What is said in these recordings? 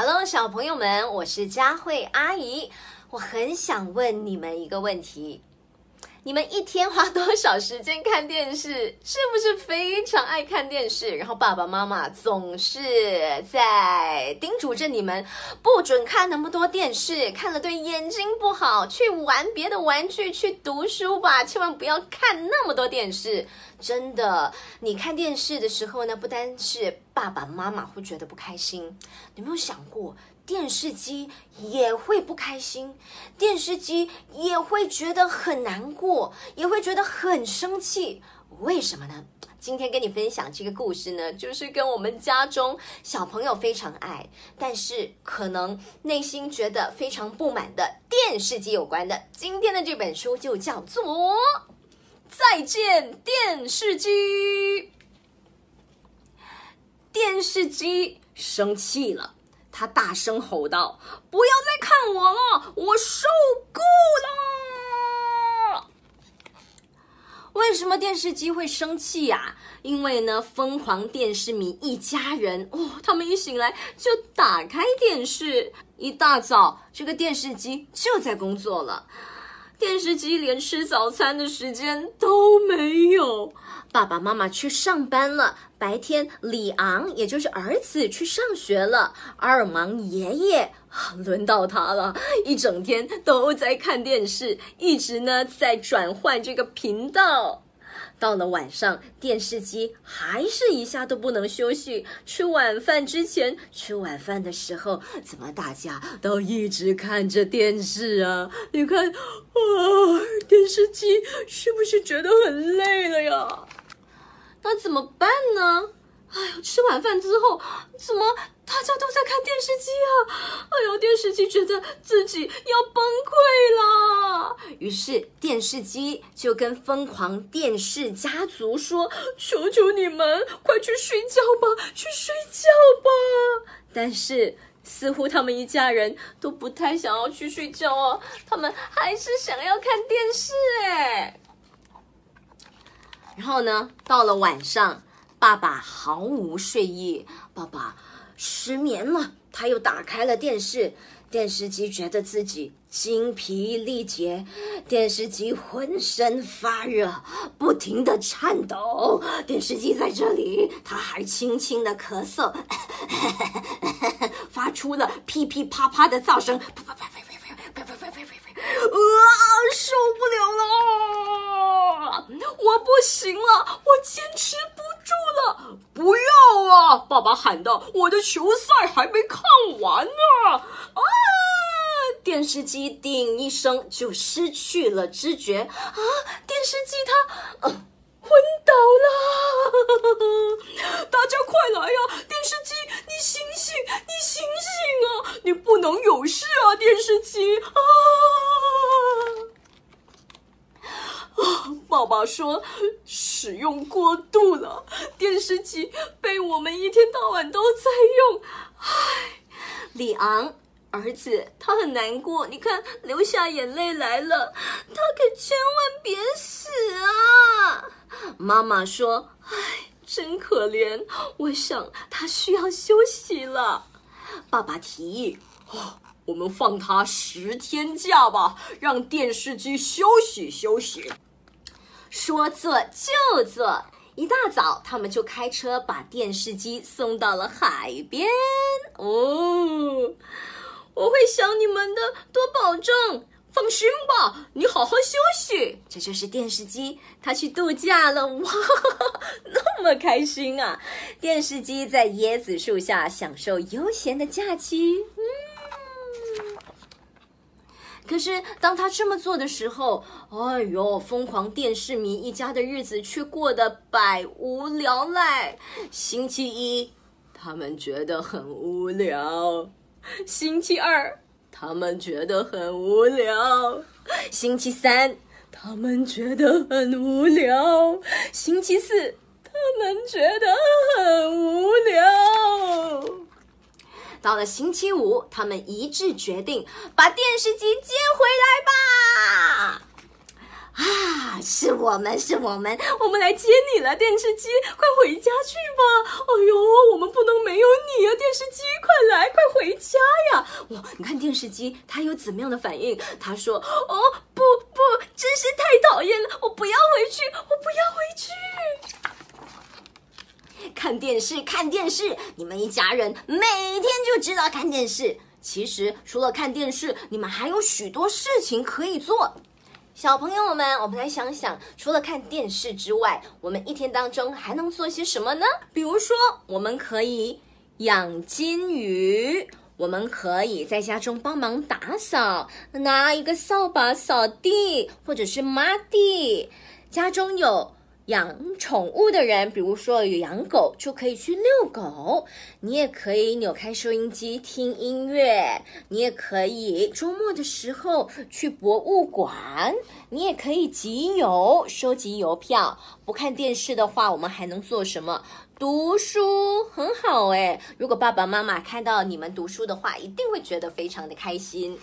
Hello，小朋友们，我是佳慧阿姨。我很想问你们一个问题：你们一天花多少时间看电视？是不是非常爱看电视？然后爸爸妈妈总是在叮嘱着你们，不准看那么多电视，看了对眼睛不好，去玩别的玩具，去读书吧，千万不要看那么多电视。真的，你看电视的时候呢，不单是爸爸妈妈会觉得不开心，你有没有想过，电视机也会不开心，电视机也会觉得很难过，也会觉得很生气？为什么呢？今天跟你分享这个故事呢，就是跟我们家中小朋友非常爱，但是可能内心觉得非常不满的电视机有关的。今天的这本书就叫做。再见，电视机！电视机生气了，他大声吼道：“不要再看我了，我受够了！”为什么电视机会生气呀、因为呢，疯狂电视迷一家人哦，他们一醒来就打开电视，一大早这个电视机就在工作了。电视机连吃早餐的时间都没有。爸爸妈妈去上班了，白天里昂也就是儿子去上学了，阿尔芒爷爷轮到他了，一整天都在看电视，一直呢在转换这个频道。到了晚上，电视机还是一下都不能休息。吃晚饭之前，吃晚饭的时候，怎么大家都一直看着电视啊？你看，啊，电视机是不是觉得很累了呀？那怎么办呢？哎呦，吃晚饭之后，怎么大家都在看电视机啊？哎呦，电视机觉得自己要崩溃啦。于是电视机就跟疯狂电视家族说：“求求你们，快去睡觉吧，去睡觉吧。”但是。似乎他们一家人都不太想要去睡觉哦，他们还是想要看电视哎。然后呢，到了晚上，爸爸毫无睡意，爸爸失眠了。他又打开了电视，电视机觉得自己精疲力竭，电视机浑身发热，不停的颤抖。电视机在这里，他还轻轻的咳嗽，发出了噼噼啪啪的噪声，啪啪啪啪啪啪啪啪啪啪啪，啊，受不了了！我不行了，我坚持不！要啊！爸爸喊道：“我的球赛还没看完呢！”啊！电视机叮一声就失去了知觉啊！电视机它，昏倒了！大家快来呀！电视机，你醒醒，你醒醒啊！你不能有事啊！电视机啊！爸爸说使用过度了，电视机被我们一天到晚都在用。唉，里昂儿子他很难过，你看流下眼泪来了。他可千万别死啊！妈妈说：“唉，真可怜，我想他需要休息了。”爸爸提议：“哦，我们放他十天假吧，让电视机休息休息。”说做就做，一大早他们就开车把电视机送到了海边。哦，我会想你们的，多保重。放心吧，你好好休息。这就是电视机，它去度假了。哇，那么开心啊！电视机在椰子树下享受悠闲的假期。嗯。可是，当他这么做的时候，哎呦，疯狂电视迷一家的日子却过得百无聊赖。星期一，他们觉得很无聊；星期二，他们觉得很无聊；星期三，他们觉得很无聊；星期四，他们觉得很无聊。到了星期五，他们一致决定把电视机接回来吧。啊，是我们，是我们，我们来接你了，电视机，快回家去吧！哎呦，我们不能没有你啊，电视机，快来，快回家呀！哇，你看电视机，它有怎么样的反应？他说：“哦，不不，真是太讨厌了，我不要回去，我不要回去。”看电视，看电视，你们一家人每天就知道看电视。其实除了看电视，你们还有许多事情可以做。小朋友们，我们来想想，除了看电视之外，我们一天当中还能做些什么呢？比如说，我们可以养金鱼，我们可以在家中帮忙打扫，拿一个扫把扫地，或者是抹地。家中有。养宠物的人，比如说有养狗，就可以去遛狗。你也可以扭开收音机听音乐，你也可以周末的时候去博物馆，你也可以集邮收集邮票。不看电视的话，我们还能做什么？读书很好哎，如果爸爸妈妈看到你们读书的话，一定会觉得非常的开心。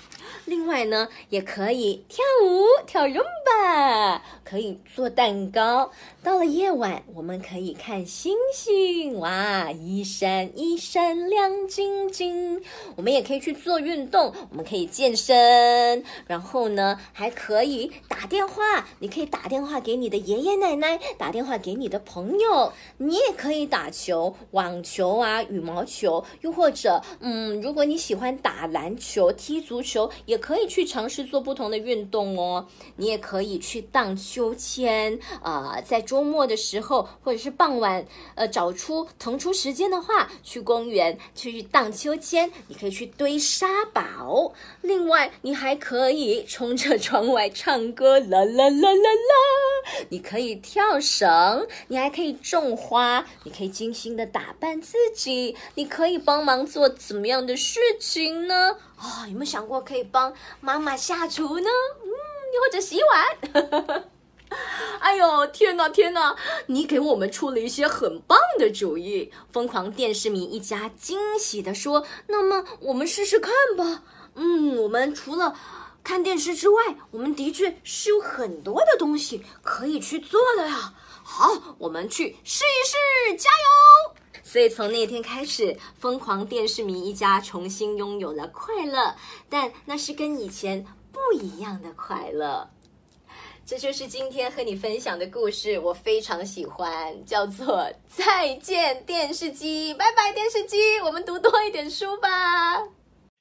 另外呢，也可以跳舞跳 Rumba，可以做蛋糕。到了夜晚，我们可以看星星，哇，一闪一闪亮晶晶。我们也可以去做运动，我们可以健身，然后呢，还可以打电话。你可以打电话给你的爷爷奶奶，打电话给你的朋友，你也可以。打球、网球啊，羽毛球，又或者，嗯，如果你喜欢打篮球、踢足球，也可以去尝试做不同的运动哦。你也可以去荡秋千，啊，在周末的时候，或者是傍晚，呃，找出腾出时间的话，去公园去荡秋千。你可以去堆沙堡。另外，你还可以冲着窗外唱歌，啦啦啦啦啦。你可以跳绳，你还可以种花。你。可以精心的打扮自己，你可以帮忙做怎么样的事情呢？啊，有没有想过可以帮妈妈下厨呢？嗯，或者洗碗？哎呦，天哪，天哪！你给我们出了一些很棒的主意。疯狂电视迷一家惊喜的说：“那么我们试试看吧。”嗯，我们除了看电视之外，我们的确是有很多的东西可以去做的呀。好，我们去试一试，加油！所以从那天开始，疯狂电视迷一家重新拥有了快乐，但那是跟以前不一样的快乐。这就是今天和你分享的故事，我非常喜欢，叫做《再见电视机》，拜拜电视机，我们读多一点书吧。